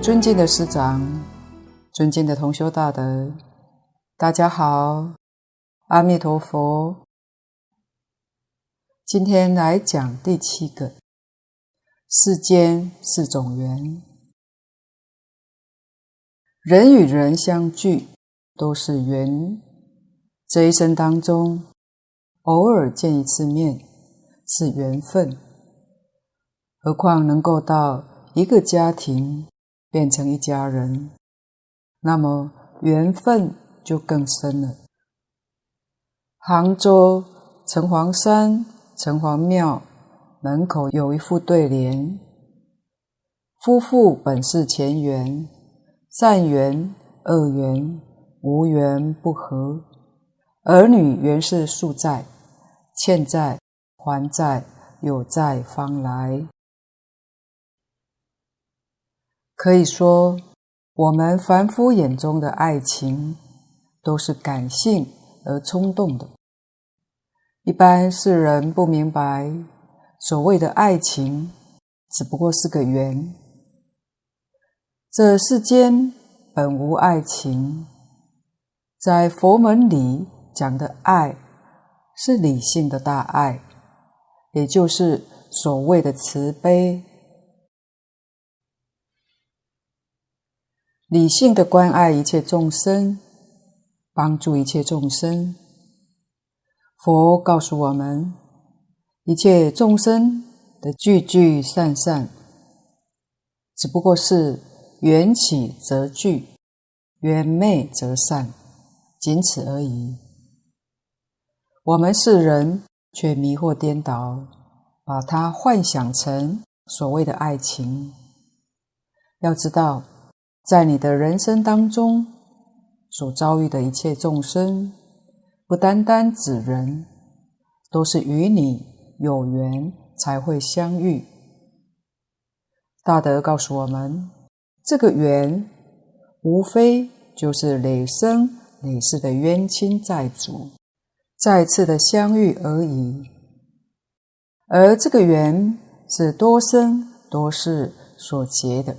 尊敬的师长，尊敬的同修大德，大家好，阿弥陀佛。今天来讲第七个，世间四种缘，人与人相聚都是缘，这一生当中偶尔见一次面是缘分，何况能够到一个家庭变成一家人，那么缘分就更深了。杭州城隍山城隍庙门口有一副对联：“夫妇本是前缘，善缘恶缘无缘不和；儿女原是宿债，欠债还债有债方来。”可以说，我们凡夫眼中的爱情都是感性而冲动的。一般世人不明白，所谓的爱情只不过是个缘。这世间本无爱情，在佛门里讲的爱是理性的大爱，也就是所谓的慈悲。理性的关爱一切众生，帮助一切众生。佛告诉我们，一切众生的聚聚散散，只不过是缘起则聚，缘灭则散，仅此而已。我们世人却迷惑颠倒，把它幻想成所谓的爱情。要知道，在你的人生当中，所遭遇的一切众生，不单单指人，都是与你有缘才会相遇。大德告诉我们，这个缘无非就是累生累世的冤亲债主再次的相遇而已，而这个缘是多生多世所结的。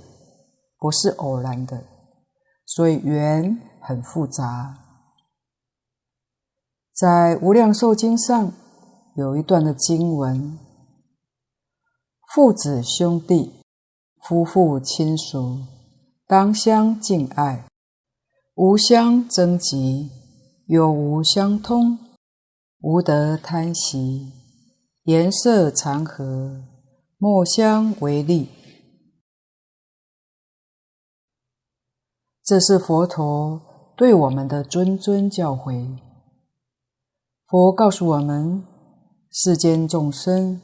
不是偶然的，所以缘很复杂。在《无量寿经》上有一段的经文：父子兄弟、夫妇亲属，当相敬爱，无相争嫉，有无相通，无得贪惜，颜色常和，莫相违利。这是佛陀对我们的谆谆教诲。佛告诉我们，世间众生、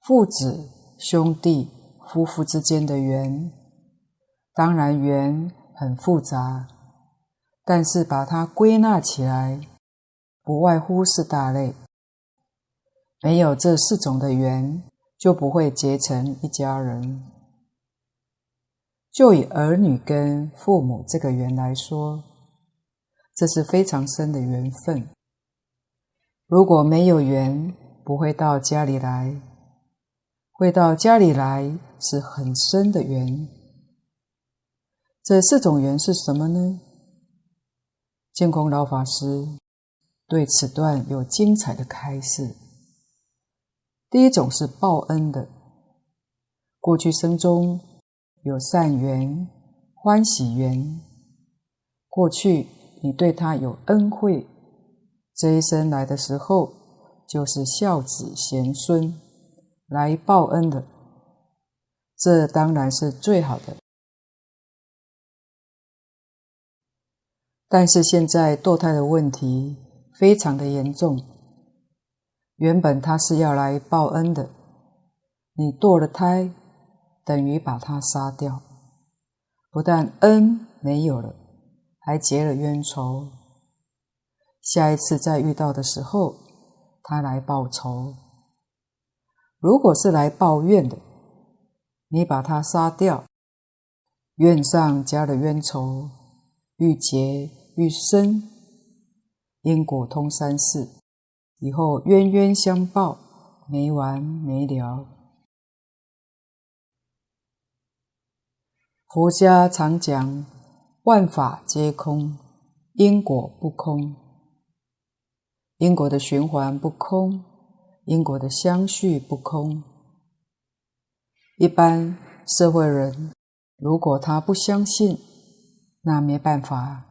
父子、兄弟、夫妇之间的缘，当然缘很复杂，但是把它归纳起来，不外乎是大类。没有这四种的缘，就不会结成一家人。就以儿女跟父母这个缘来说，这是非常深的缘分。如果没有缘，不会到家里来；会到家里来，是很深的缘。这四种缘是什么呢？净空老法师对此段有精彩的开示。第一种是报恩的，过去生中。有善缘、欢喜缘，过去你对他有恩惠，这一生来的时候就是孝子贤孙来报恩的，这当然是最好的。但是现在堕胎的问题非常的严重，原本他是要来报恩的，你堕了胎。等于把他杀掉，不但恩没有了，还结了冤仇。下一次再遇到的时候，他来报仇。如果是来报怨的，你把他杀掉，怨上加了冤仇，愈结愈深，因果通三世，以后冤冤相报，没完没了。佛家常讲，万法皆空，因果不空。因果的循环不空，因果的相续不空。一般社会人，如果他不相信，那没办法。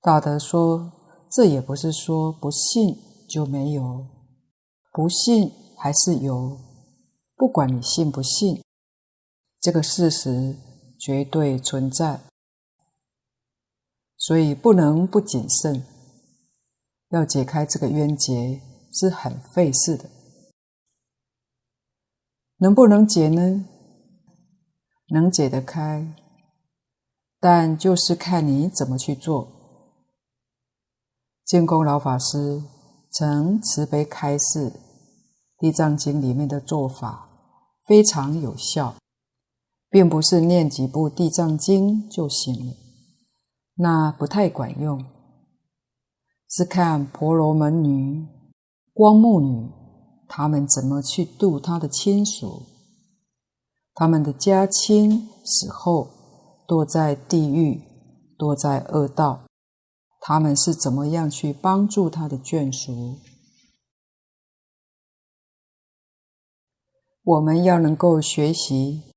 大德说，这也不是说不信就没有，不信还是有。不管你信不信，这个事实绝对存在，所以不能不谨慎。要解开这个冤结是很费事的，能不能解呢？能解得开，但就是看你怎么去做。建功老法师曾慈悲开示，《地藏经》里面的做法非常有效，并不是念几部《地藏经》就行了，那不太管用。是看婆罗门女、光目女，他们怎么去度他的亲属，他们的家亲死后堕在地狱、堕在恶道，他们是怎么样去帮助他的眷属？我们要能够学习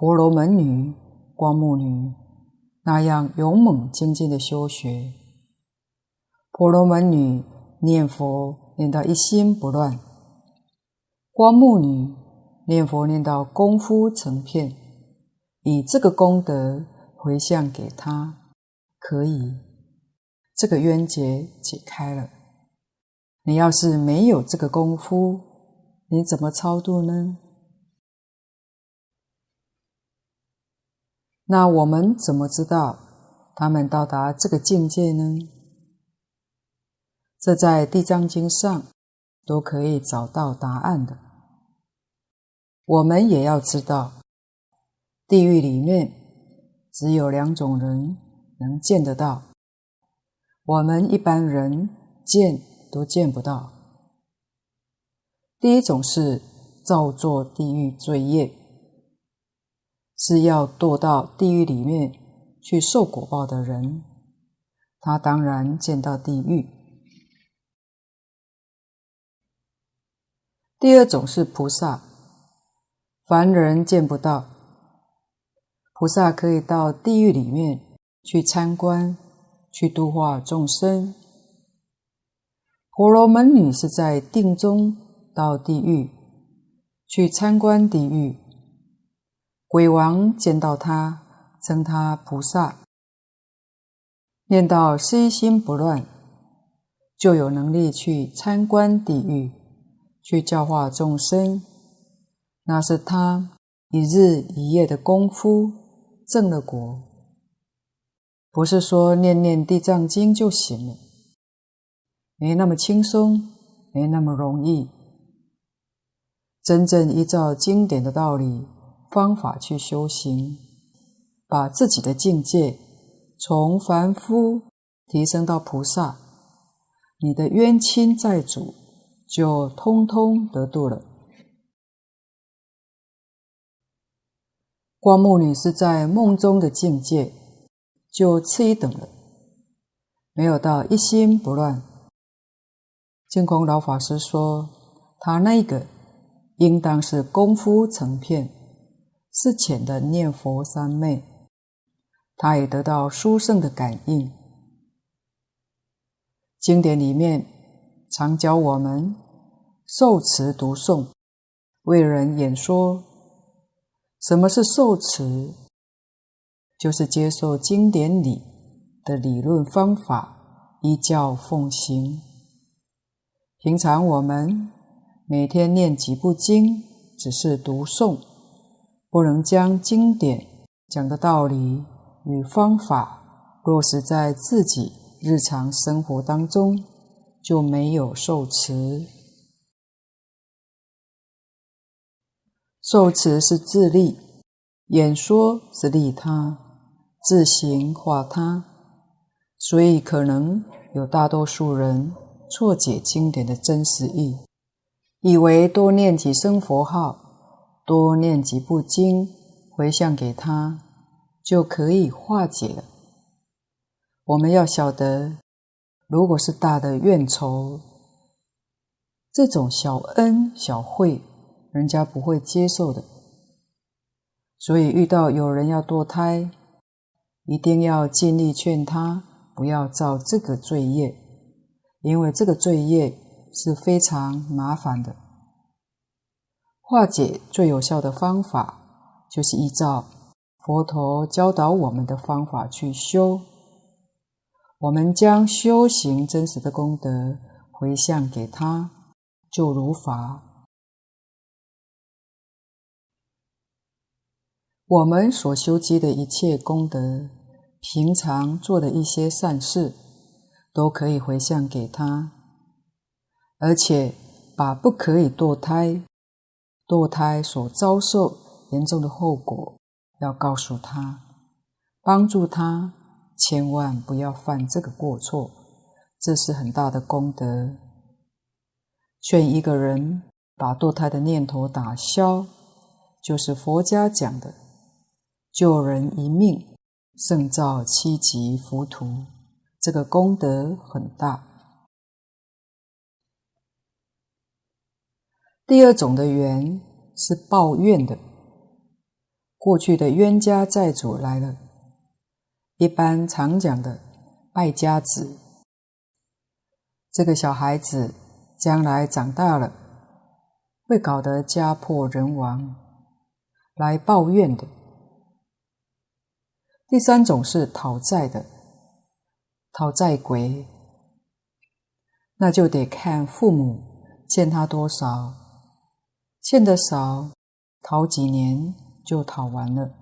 婆罗门女、光目女那样勇猛精进的修学。婆罗门女念佛念到一心不乱，光目女念佛念到功夫成片，以这个功德回向给他，可以，这个冤结解开了。你要是没有这个功夫，你怎么超度呢？那我们怎么知道他们到达这个境界呢？这在《地藏经》上都可以找到答案的。我们也要知道，地狱里面只有两种人能见得到，我们一般人见都见不到。第一种是造作地狱罪业，是要堕到地狱里面去受果报的人，他当然见到地狱。第二种是菩萨，凡人见不到。菩萨可以到地狱里面去参观，去度化众生。婆罗门女是在定中到地狱去参观地狱，鬼王见到他，称他菩萨，念到心心不乱，就有能力去参观地狱。去教化众生，那是他一日一夜的功夫证了果，不是说念念地藏经就行了，没那么轻松，没那么容易。真正依照经典的道理方法去修行，把自己的境界从凡夫提升到菩萨，你的冤亲债主。就通通得度了。光目女是在梦中的境界，就次一等了，没有到一心不乱。净空老法师说，他那个应当是功夫成片，是浅的念佛三昧，他也得到殊胜的感应。经典里面。常教我们受持读诵，为人演说。什么是受持？就是接受经典里的理论方法，依教奉行。平常我们每天念几部经，只是读诵，不能将经典讲的道理与方法落实在自己日常生活当中。就没有受持。受持是自利，演说是利他，自行化他，所以可能有大多数人错解经典的真实意，以为多念几声佛号，多念几部经，回向给他，就可以化解了。我们要晓得，如果是大的怨仇，这种小恩小惠，人家不会接受的。所以遇到有人要堕胎，一定要尽力劝他不要造这个罪业，因为这个罪业是非常麻烦的。化解最有效的方法，就是依照佛陀教导我们的方法去修。我们将修行真实的功德回向给他，就如法。我们所修积的一切功德，平常做的一些善事，都可以回向给他，而且把不可以堕胎、堕胎所遭受严重的后果，要告诉他，帮助他。千万不要犯这个过错，这是很大的功德。劝一个人把堕胎的念头打消，就是佛家讲的救人一命胜造七级浮屠，这个功德很大。第二种的缘是抱怨的，过去的冤家债主来了。一般常讲的败家子，这个小孩子将来长大了，会搞得家破人亡，来抱怨的。第三种是讨债的，讨债鬼，那就得看父母欠他多少，欠的少，讨几年就讨完了。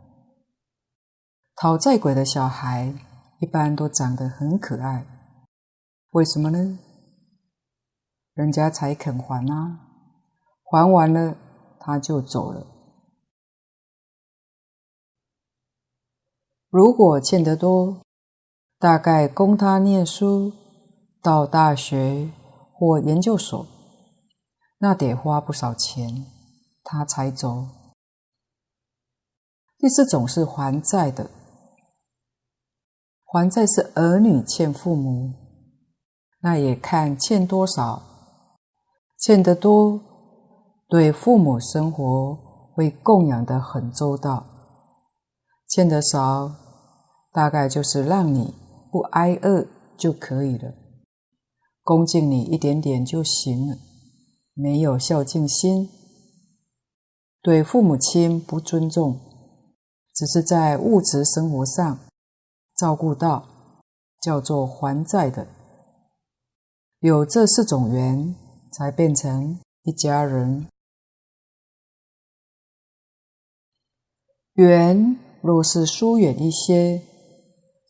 讨债鬼的小孩一般都长得很可爱，为什么呢？人家才肯还啊，还完了他就走了。如果欠得多，大概供他念书到大学或研究所，那得花不少钱，他才走。第四种是还债的。还债是儿女欠父母，那也看欠多少，欠得多，对父母生活会供养得很周到；欠得少，大概就是让你不挨饿就可以了，恭敬你一点点就行了，没有孝敬心，对父母亲不尊重，只是在物质生活上。照顾到叫做还债的，有这四种缘，才变成一家人。缘若是疏远一些，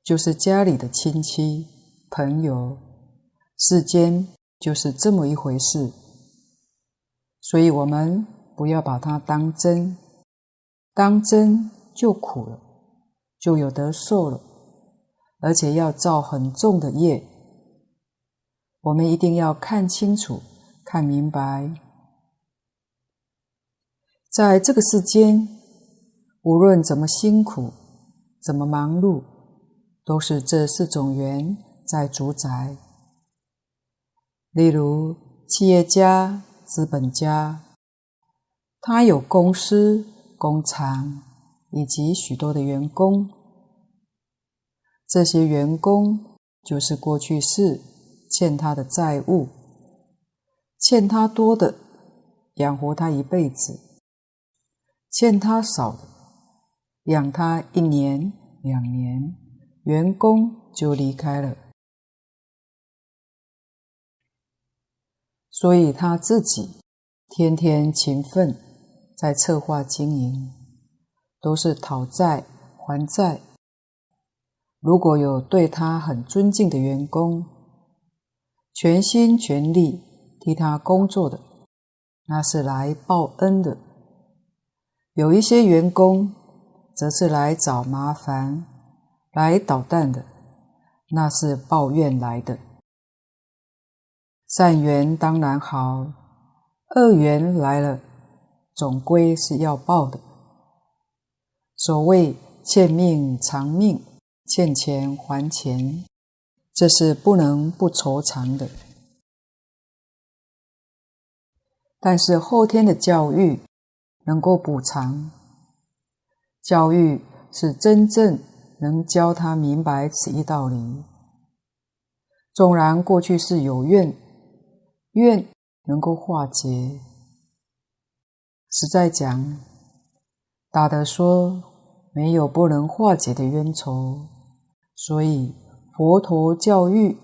就是家里的亲戚朋友，世间就是这么一回事。所以我们不要把它当真，当真就苦了，就有得受了。而且要造很重的业，我们一定要看清楚、看明白，在这个世间，无论怎么辛苦、怎么忙碌，都是这四种缘在主宰。例如，企业家、资本家，他有公司、工厂以及许多的员工。这些员工就是过去世欠他的债务，欠他多的养活他一辈子，欠他少的养他一年两年，员工就离开了，所以他自己天天勤奋在策划经营，都是讨债还债。如果有对他很尊敬的员工，全心全力替他工作的，那是来报恩的；有一些员工，则是来找麻烦、来捣蛋的，那是抱怨来的。善缘当然好，恶缘来了，总归是要报的。所谓欠命偿命，欠钱还钱，这是不能不酬偿的。但是后天的教育能够补偿，教育是真正能教他明白此一道理。纵然过去是有怨，怨能够化解。实在讲，大德说没有不能化解的冤仇，所以佛陀教育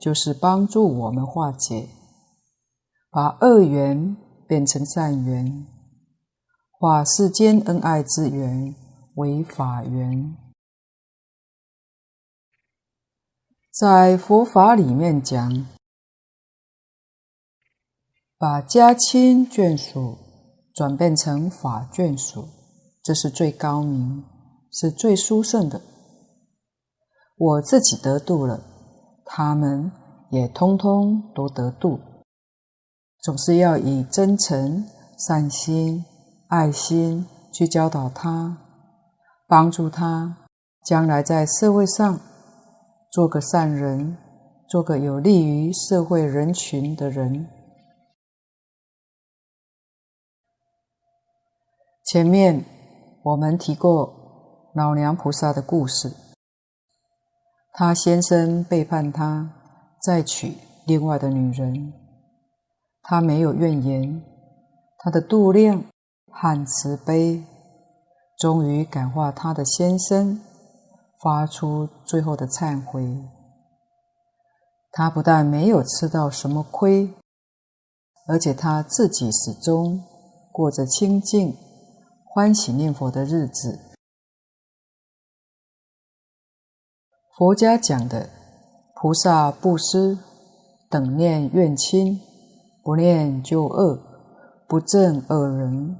就是帮助我们化解，把恶缘变成善缘，化世间恩爱之缘为法缘。在佛法里面讲，把家亲眷属。转变成法眷属，这是最高明，是最殊胜的。我自己得度了，他们也通通都得度。总是要以真诚、善心、爱心去教导他，帮助他将来在社会上做个善人，做个有利于社会人群的人。前面我们提过老娘菩萨的故事，他先生背叛他，再娶另外的女人，他没有怨言，他的度量和慈悲，终于感化他的先生，发出最后的忏悔。他不但没有吃到什么亏，而且他自己始终过着清净。欢喜念佛的日子，佛家讲的菩萨布施，等念怨亲，不念旧恶，不正恶人。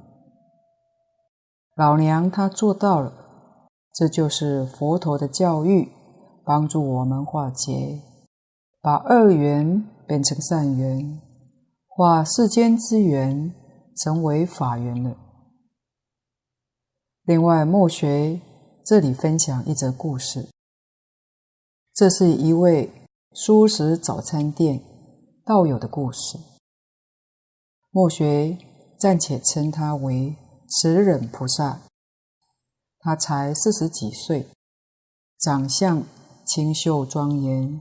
老娘她做到了，这就是佛陀的教育，帮助我们化解，把恶缘变成善缘，化世间之缘成为法缘了。另外，莫学这里分享一则故事。这是一位素食早餐店道友的故事。莫学暂且称他为慈忍菩萨。他才四十几岁，长相清秀庄严，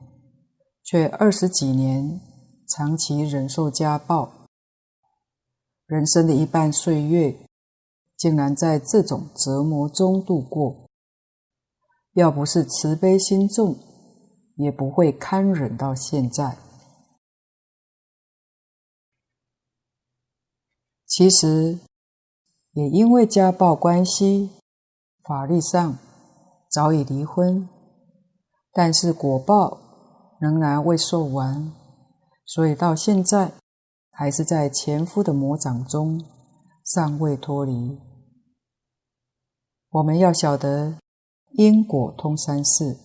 却二十几年长期忍受家暴，人生的一半岁月。竟然在这种折磨中度过，要不是慈悲心重，也不会堪忍到现在。其实，也因为家暴关系，法律上早已离婚，但是果报仍然未受完，所以到现在还是在前夫的魔掌中，尚未脱离。我们要晓得因果通三世，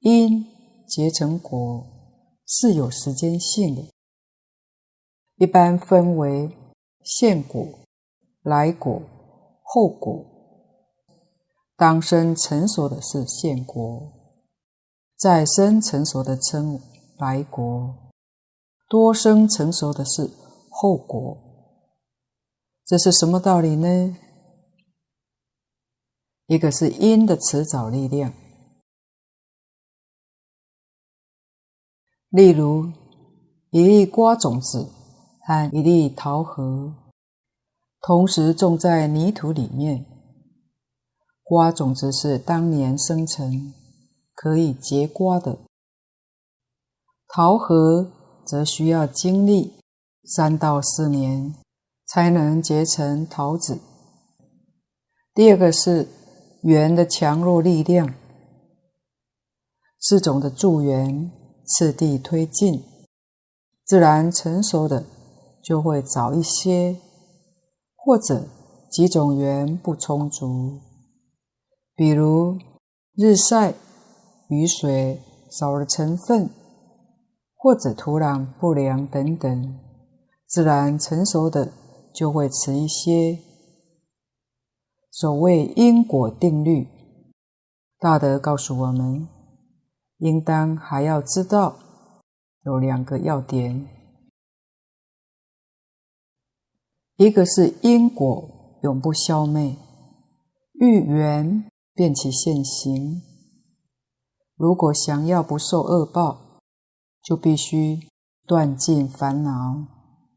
因结成果是有时间性的，一般分为现果、来果、后果。当生成熟的是现果，再生成熟的称来果，多生成熟的是后果。这是什么道理呢？一个是因的迟早力量，例如一粒瓜种子和一粒桃核同时种在泥土里面，瓜种子是当年生成，可以结瓜的；桃核则需要经历三到四年才能结成桃子。第二个是。缘的强弱力量，四种的助缘次第推进，自然成熟的就会早一些，或者几种缘不充足，比如日晒、雨水少了成分，或者土壤不良等等，自然成熟的就会迟一些。所谓因果定律，大德告诉我们，应当还要知道有两个要点，一个是因果永不消灭，遇缘便其现行。如果想要不受恶报，就必须断尽烦恼，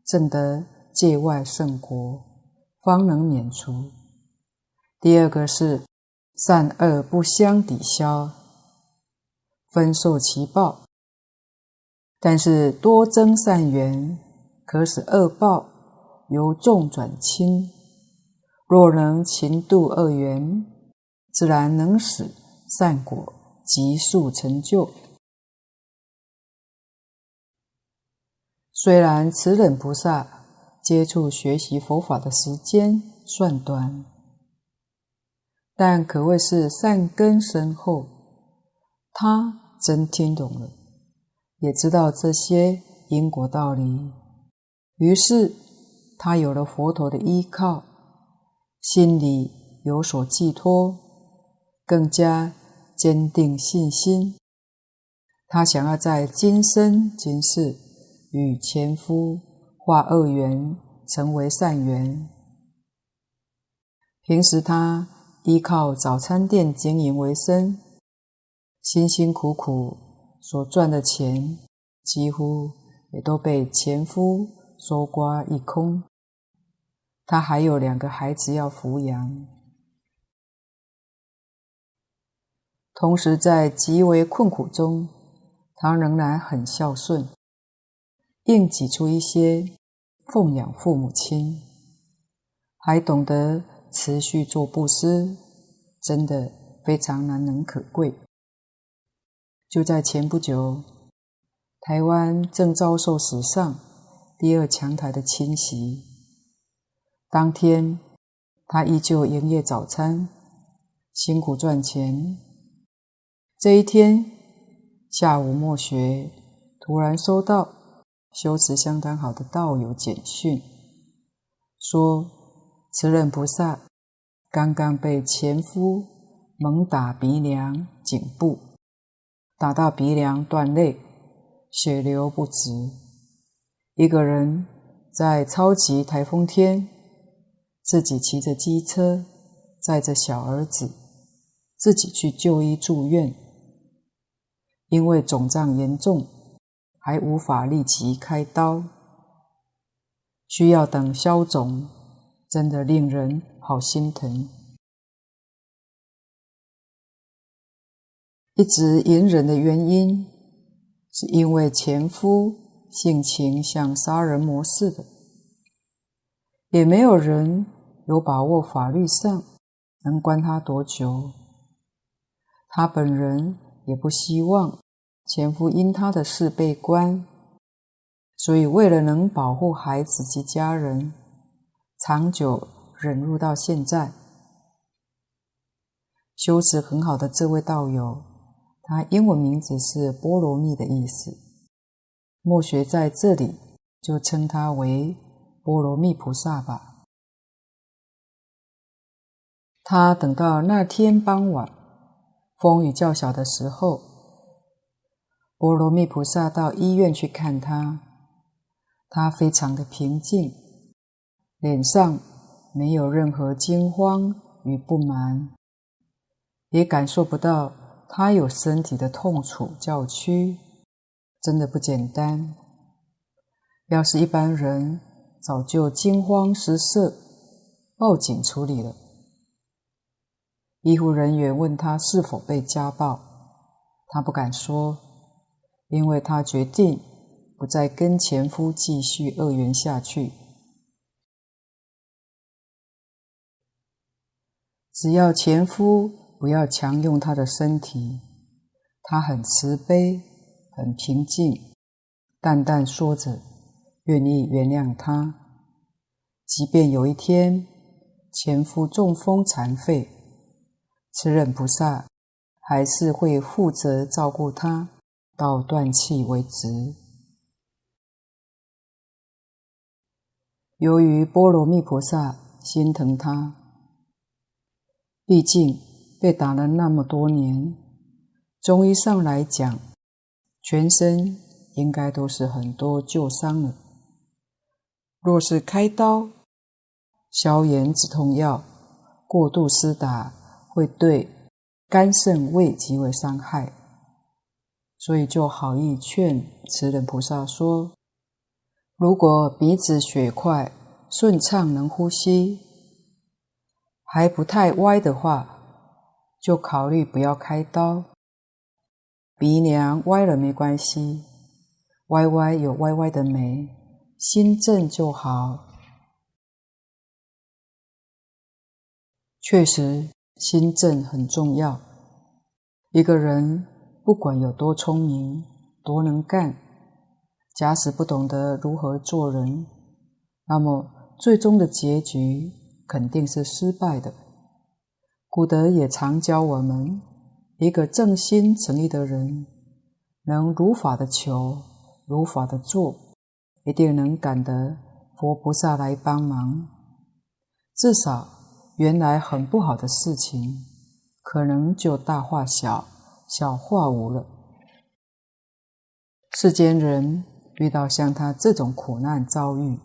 证得界外圣果，方能免除。第二个是善恶不相抵消，分受其报。但是多增善缘，可使恶报由重转轻。若能勤度恶缘，自然能使善果急速成就。虽然此等菩萨接触学习佛法的时间算短，但可谓是善根深厚。他真听懂了，也知道这些因果道理，于是他有了佛陀的依靠，心里有所寄托，更加坚定信心。他想要在今生今世。与前夫化恶缘，成为善缘。平时他依靠早餐店经营为生，辛辛苦苦所赚的钱，几乎也都被前夫搜刮一空。他还有两个孩子要抚养，同时在极为困苦中，他仍然很孝顺。硬挤出一些奉养父母亲，还懂得持续做布施，真的非常难能可贵。就在前不久，台湾正遭受史上第二强台的侵袭，当天他依旧营业早餐，辛苦赚钱。这一天下午末学，突然收到。修持相当好的道友简讯说，慈忍菩萨刚刚被前夫猛打鼻梁、颈部，打到鼻梁断裂，血流不止。一个人在超级台风天，自己骑着机车，载着小儿子，自己去就医住院，因为肿胀严重。还无法立即开刀，需要等消肿，真的令人好心疼。一直隐忍的原因，是因为前夫性情像杀人魔似的，也没有人有把握法律上能关他多久。他本人也不希望。前夫因他的事被关，所以为了能保护孩子及家人，长久忍辱到现在。修持很好的这位道友，他英文名字是波罗蜜的意思，墨学在这里就称他为波罗蜜菩萨吧。他等到那天傍晚，风雨较小的时候。波罗蜜菩萨到医院去看他，他非常的平静，脸上没有任何惊慌与不满，也感受不到他有身体的痛楚叫屈，真的不简单。要是一般人，早就惊慌失色，报警处理了。医护人员问他是否被家暴，他不敢说。因为他决定不再跟前夫继续恶缘下去，只要前夫不要强用他的身体，他很慈悲、很平静，淡淡说着愿意原谅他。即便有一天前夫中风残废，慈忍菩萨还是会负责照顾他。到断气为止。由于波罗蜜菩萨心疼他，毕竟被打了那么多年，中医上来讲，全身应该都是很多旧伤了。若是开刀、消炎止痛药过度施打，会对肝肾胃极为伤害。所以就好意劝慈仁菩萨说：如果鼻子血块顺畅，能呼吸，还不太歪的话，就考虑不要开刀。鼻梁歪了没关系，歪歪有歪歪的美，心正就好。确实，心正很重要。一个人不管有多聪明、多能干，假使不懂得如何做人，那么最终的结局肯定是失败的。古德也常教我们，一个正心诚意的人，能如法的求，如法的做，一定能感得佛菩萨来帮忙。至少，原来很不好的事情，可能就大化小，小化无了。世间人遇到像他这种苦难遭遇，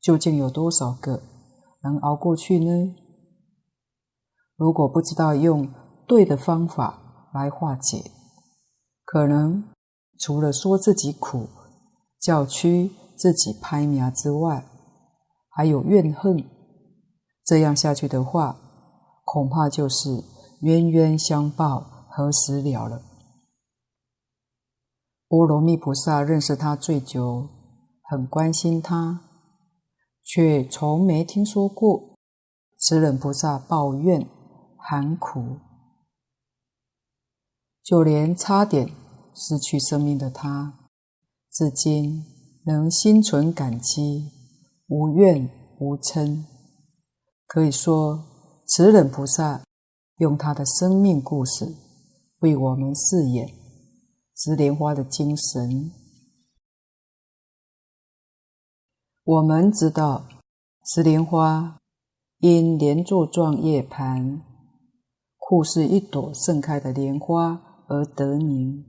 究竟有多少个能熬过去呢？如果不知道用对的方法来化解，可能除了说自己苦、叫屈自己拍苗之外，还有怨恨。这样下去的话，恐怕就是冤冤相报何时了了。波罗蜜菩萨认识他最久，很关心他，却从没听说过持忍菩萨抱怨。含苦，就连差点失去生命的他，至今能心存感激，无怨无嗔。可以说，持忍菩萨用他的生命故事为我们饰演石莲花的精神。我们知道，石莲花因莲座状叶盘。故是一朵盛开的莲花而得名，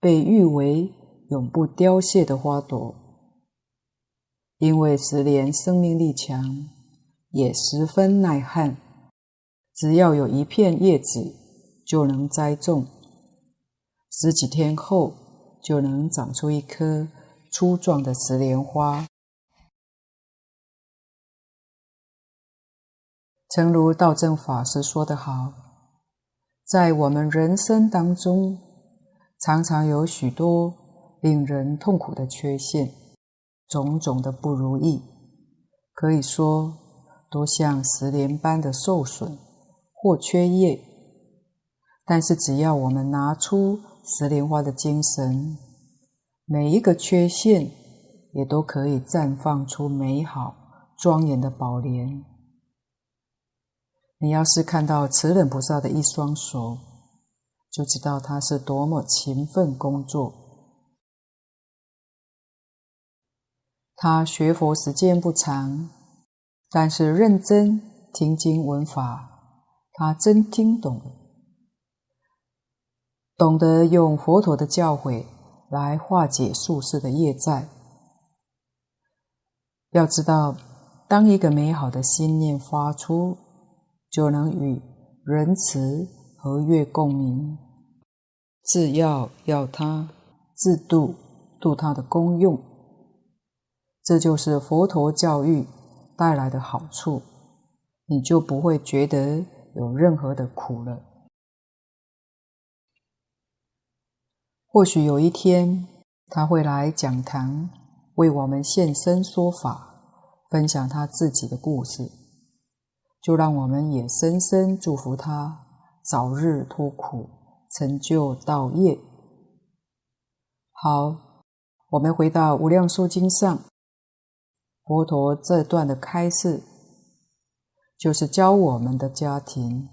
被誉为永不凋谢的花朵。因为石莲生命力强，也十分耐旱，只要有一片叶子就能栽种，十几天后就能长出一颗粗壮的石莲花。诚如道正法师说得好，在我们人生当中，常常有许多令人痛苦的缺陷，种种的不如意，可以说都像石莲般的受损或缺叶。但是只要我们拿出石莲花的精神，每一个缺陷也都可以绽放出美好庄严的宝莲。你要是看到慈忍菩萨的一双手，就知道他是多么勤奋工作。他学佛时间不长，但是认真听经闻法，他真听懂，懂得用佛陀的教诲来化解宿世的业债。要知道，当一个美好的心念发出，就能与仁慈和悦共鸣，自要要他，自度度他的功用。这就是佛陀教育带来的好处，你就不会觉得有任何的苦了。或许有一天他会来讲堂为我们现身说法，分享他自己的故事。就让我们也深深祝福他早日脱苦，成就道业。好，我们回到《无量寿经》上，佛陀这段的开示，就是教我们的家庭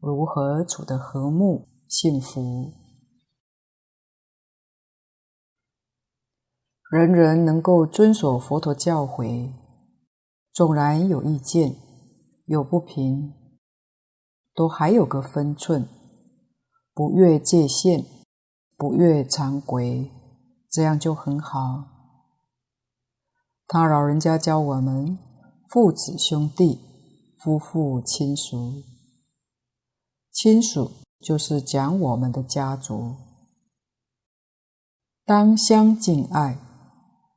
如何处得和睦幸福，人人能够遵守佛陀教诲，纵然有意见。有不平，都还有个分寸，不越界限，不越常规，这样就很好。他老人家教我们，父子兄弟、夫妇亲属，亲属就是讲我们的家族，当相敬爱，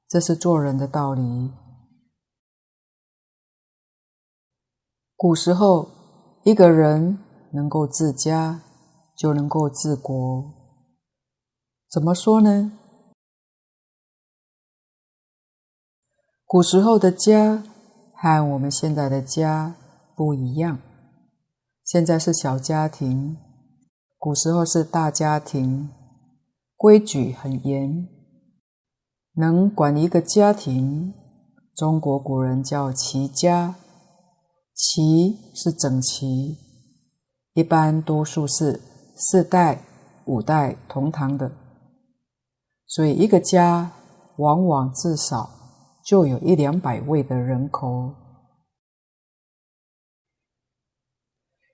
这是做人的道理。古时候，一个人能够治家，就能够治国。怎么说呢？古时候的家和我们现在的家不一样。现在是小家庭，古时候是大家庭，规矩很严。能管一个家庭，中国古人叫齐家。齐是整齐，一般多数是四代、五代同堂的，所以一个家往往至少就有一两百位的人口。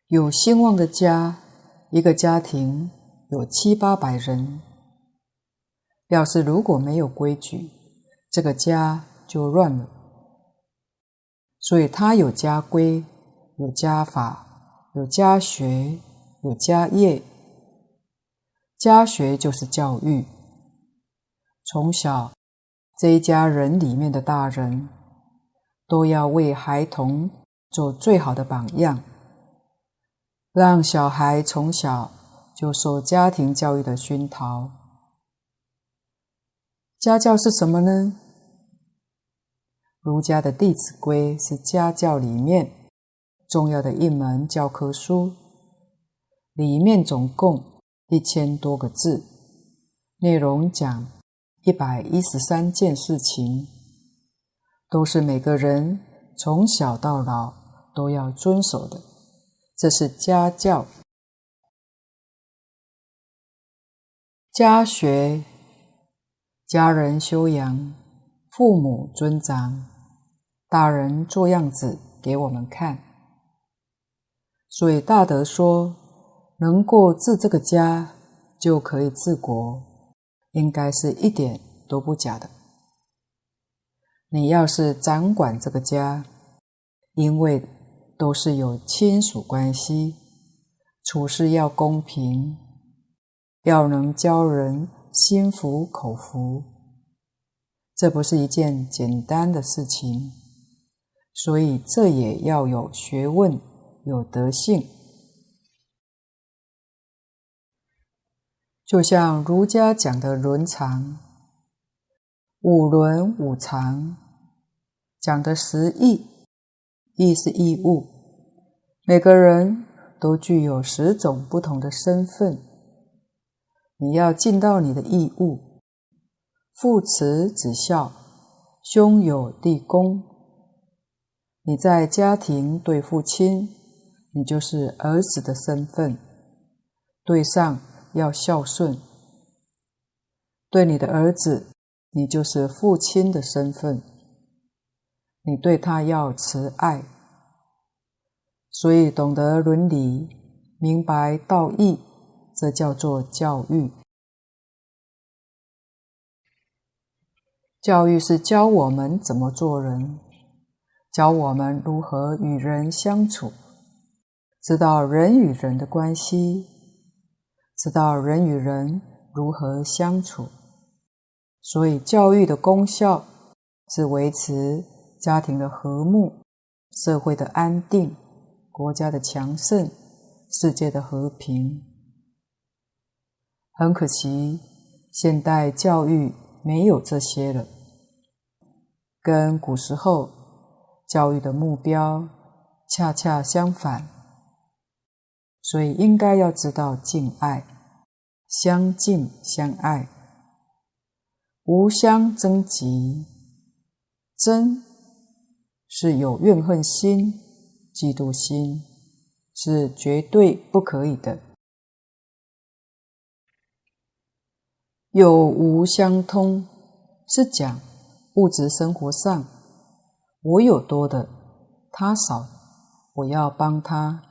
有兴旺的家，一个家庭有七八百人。要是如果没有规矩，这个家就乱了。所以，他有家规，有家法，有家学，有家业。家学就是教育。从小，这一家人里面的大人，都要为孩童做最好的榜样，让小孩从小就受家庭教育的熏陶。家教是什么呢？儒家的《弟子规》是家教里面重要的一门教科书，里面总共一千多个字，内容讲一百一十三件事情，都是每个人从小到老都要遵守的，这是家教。家学，家人修养，父母尊长。大人做样子给我们看，所以大德说，能够治这个家，就可以治国，应该是一点都不假的。你要是掌管这个家，因为都是有亲属关系，处事要公平，要能教人心服口服，这不是一件简单的事情。所以，这也要有学问，有德性。就像儒家讲的伦常，五伦五常，讲的十义，义是义务，每个人都具有十种不同的身份，你要尽到你的义务，父慈子孝，兄友弟恭。你在家庭对父亲，你就是儿子的身份，对上要孝顺；对你的儿子，你就是父亲的身份，你对他要慈爱。所以懂得伦理，明白道义，这叫做教育。教育是教我们怎么做人。教我们如何与人相处，知道人与人的关系，知道人与人如何相处。所以，教育的功效是维持家庭的和睦、社会的安定、国家的强盛、世界的和平。很可惜，现代教育没有这些了，跟古时候。教育的目标恰恰相反，所以应该要知道敬爱，相敬相爱，无相争击。争是有怨恨心、嫉妒心，是绝对不可以的。有无相通，是讲物质生活上。我有多的，他少，我要帮他。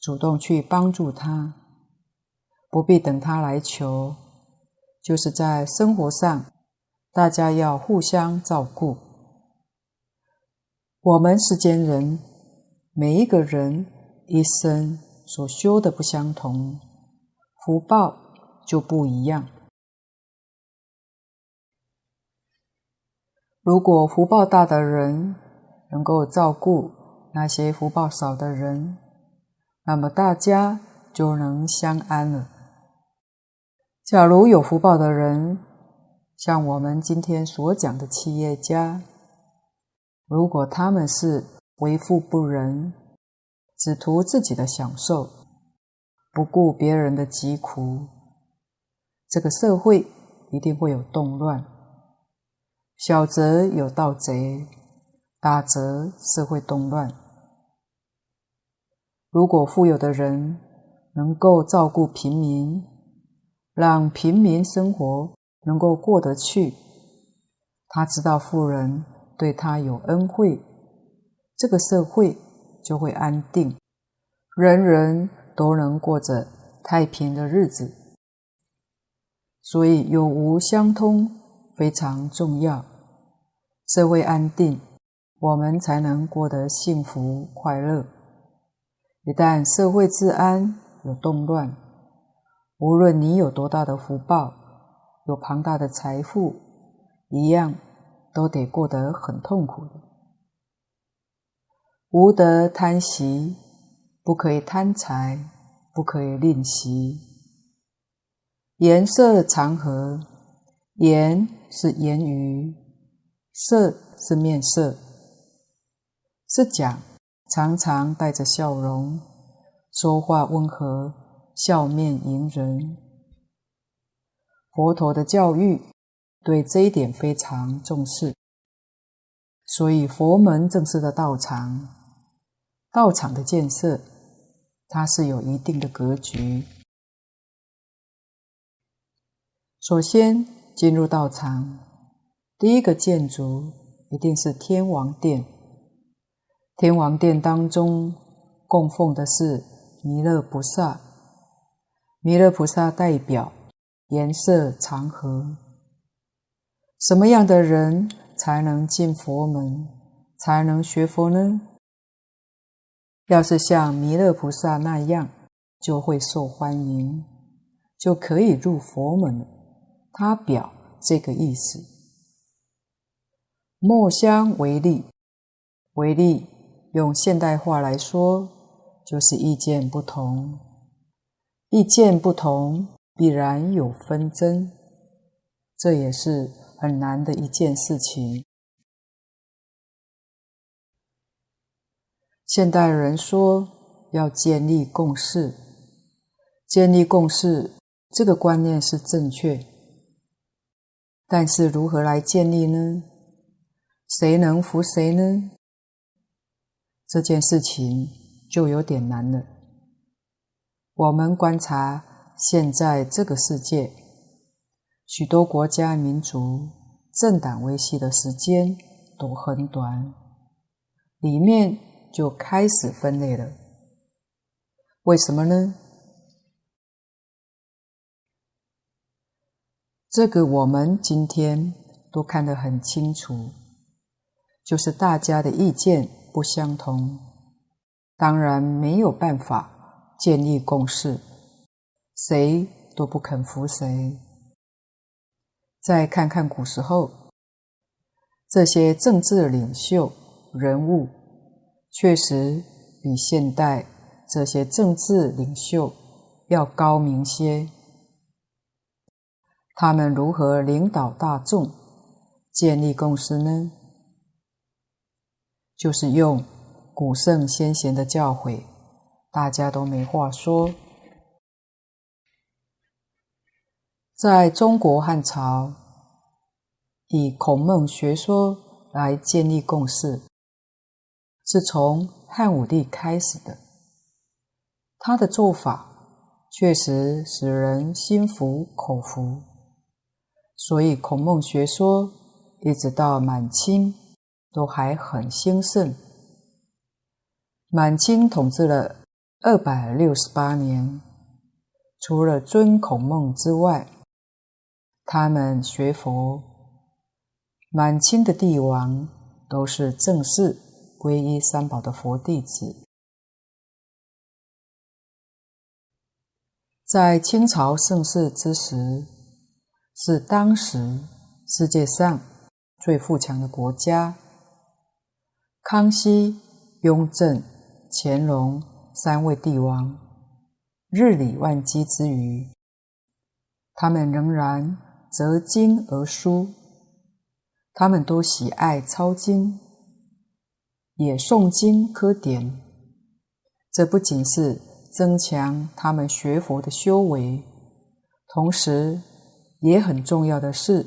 主动去帮助他，不必等他来求，就是在生活上，大家要互相照顾。我们世间人，每一个人一生所修的不相同，福报就不一样。如果福报大的人能够照顾那些福报少的人，那么大家就能相安了。假如有福报的人，像我们今天所讲的企业家，如果他们是为富不仁，只图自己的享受，不顾别人的疾苦，这个社会一定会有动乱。小则有盗贼，大则社会动乱。如果富有的人能够照顾平民，让平民生活能够过得去，他知道富人对他有恩惠，这个社会就会安定，人人都能过着太平的日子。所以有无相通非常重要，社会安定，我们才能过得幸福快乐。一旦社会治安有动乱，无论你有多大的福报，有庞大的财富，一样都得过得很痛苦的。无得贪惜，不可以贪财，不可以吝惜。颜色常和，言是言语，色是面色，是讲。常常带着笑容，说话温和，笑面迎人。佛陀的教育对这一点非常重视，所以佛门正式的道场，道场的建设，它是有一定的格局。首先进入道场，第一个建筑一定是天王殿。天王殿当中供奉的是弥勒菩萨，弥勒菩萨代表颜色长河。什么样的人才能进佛门，才能学佛呢？要是像弥勒菩萨那样，就会受欢迎，就可以入佛门。他表这个意思。墨香为例，为例。用现代话来说，就是意见不同。意见不同，必然有纷争，这也是很难的一件事情。现代人说要建立共识，建立共识这个观念是正确，但是如何来建立呢？谁能服谁呢？这件事情就有点难了。我们观察现在这个世界，许多国家民族政党维系的时间都很短，里面就开始分裂了。为什么呢？这个我们今天都看得很清楚，就是大家的意见。不相同，当然没有办法建立共识，谁都不肯服谁。再看看古时候，这些政治领袖人物，确实比现代这些政治领袖要高明些。他们如何领导大众，建立共识呢？就是用古圣先贤的教诲，大家都没话说。在中国汉朝，以孔孟学说来建立共识，是从汉武帝开始的。他的做法确实使人心服口服，所以孔孟学说一直到满清。都还很兴盛。满清统治了二百六十八年，除了尊孔孟之外，他们学佛，满清的帝王都是正式皈依三宝的佛弟子。在清朝盛世之时，是当时世界上最富强的国家。康熙、雍正、乾隆三位帝王日理万机之余，他们仍然择经而书。他们都喜爱抄经，也诵经科典。这不仅是增强他们学佛的修为，同时也很重要的是，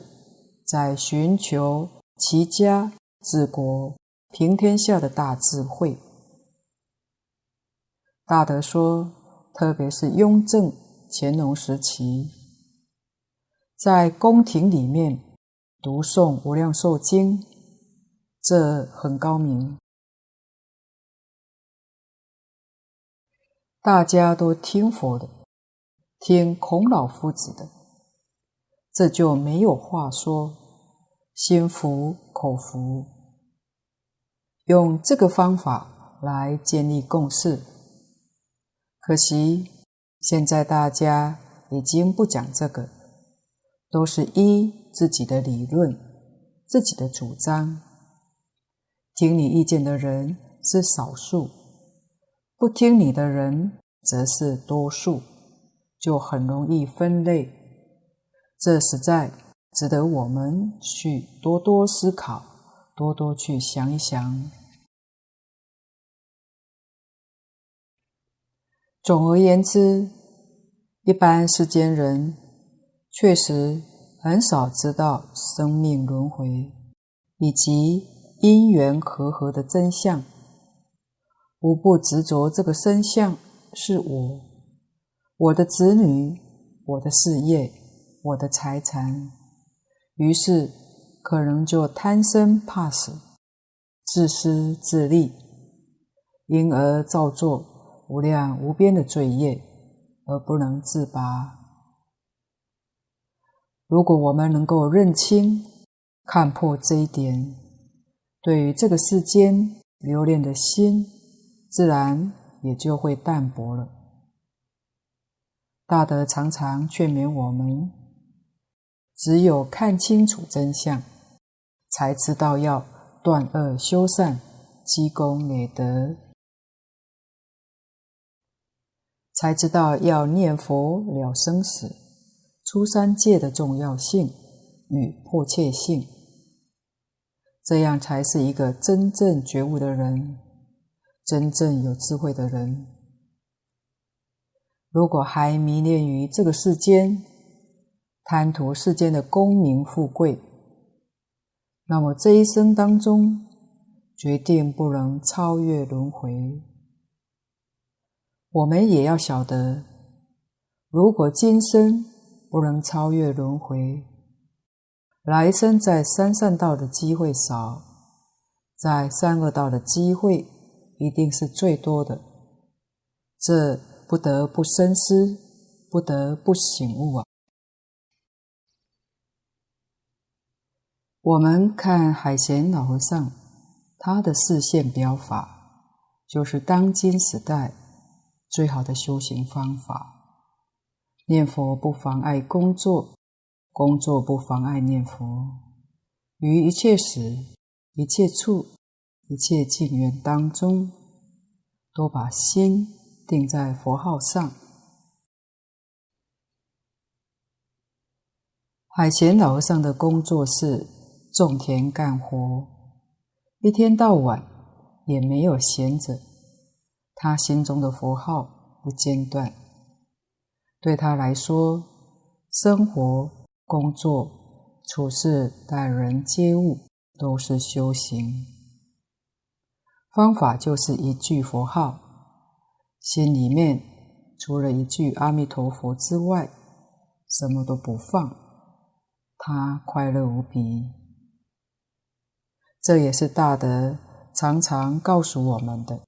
在寻求齐家治国。平天下的大智慧，大德说，特别是雍正、乾隆时期，在宫廷里面读诵《无量寿经》，这很高明，大家都听佛的，听孔老夫子的，这就没有话说，心服口服。用这个方法来建立共识，可惜现在大家已经不讲这个，都是依自己的理论、自己的主张。听你意见的人是少数，不听你的人则是多数，就很容易分类。这实在值得我们去多多思考，多多去想一想。总而言之，一般世间人确实很少知道生命轮回以及因缘和合的真相，无不执着这个身相是我、我的子女、我的事业、我的财产，于是可能就贪生怕死、自私自利，因而造作。无量无边的罪业，而不能自拔。如果我们能够认清、看破这一点，对于这个世间留恋的心，自然也就会淡薄了。大德常常劝勉我们：只有看清楚真相，才知道要断恶修善、积功累德。才知道要念佛了生死、出三界的重要性与迫切性，这样才是一个真正觉悟的人，真正有智慧的人。如果还迷恋于这个世间，贪图世间的功名富贵，那么这一生当中，决定不能超越轮回。我们也要晓得，如果今生不能超越轮回，来生在三善道的机会少，在三恶道的机会一定是最多的。这不得不深思，不得不醒悟啊！我们看海贤老和尚，他的示现表法，就是当今时代。最好的修行方法，念佛不妨碍工作，工作不妨碍念佛。于一切时、一切处、一切境缘当中，都把心定在佛号上。海贤老和尚的工作是种田干活，一天到晚也没有闲着。他心中的佛号不间断，对他来说，生活、工作、处事、待人接物都是修行。方法就是一句佛号，心里面除了一句阿弥陀佛之外，什么都不放，他快乐无比。这也是大德常常告诉我们的。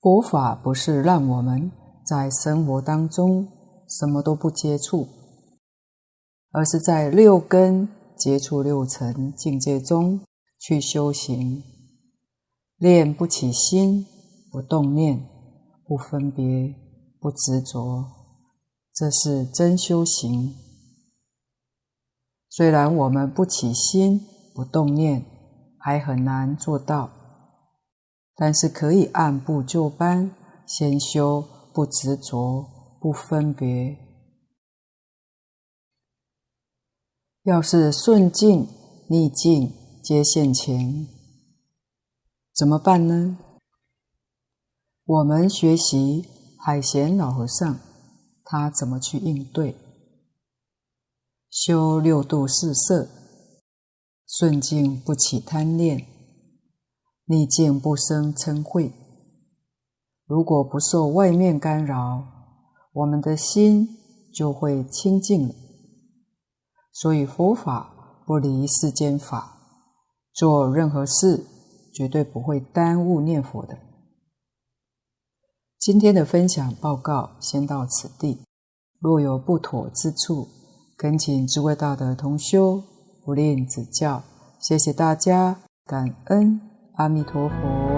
佛法不是让我们在生活当中什么都不接触，而是在六根接触六尘境界中去修行，练不起心，不动念，不分别，不执着，这是真修行。虽然我们不起心，不动念，还很难做到。但是可以按部就班，先修不执着、不分别。要是顺境、逆境皆现前，怎么办呢？我们学习海贤老和尚，他怎么去应对？修六度四摄，顺境不起贪恋。逆境不生嗔恚，如果不受外面干扰，我们的心就会清净了。所以佛法不离世间法，做任何事绝对不会耽误念佛的。今天的分享报告先到此地，若有不妥之处，恳请诸位大德同修不吝指教。谢谢大家，感恩。阿弥陀佛。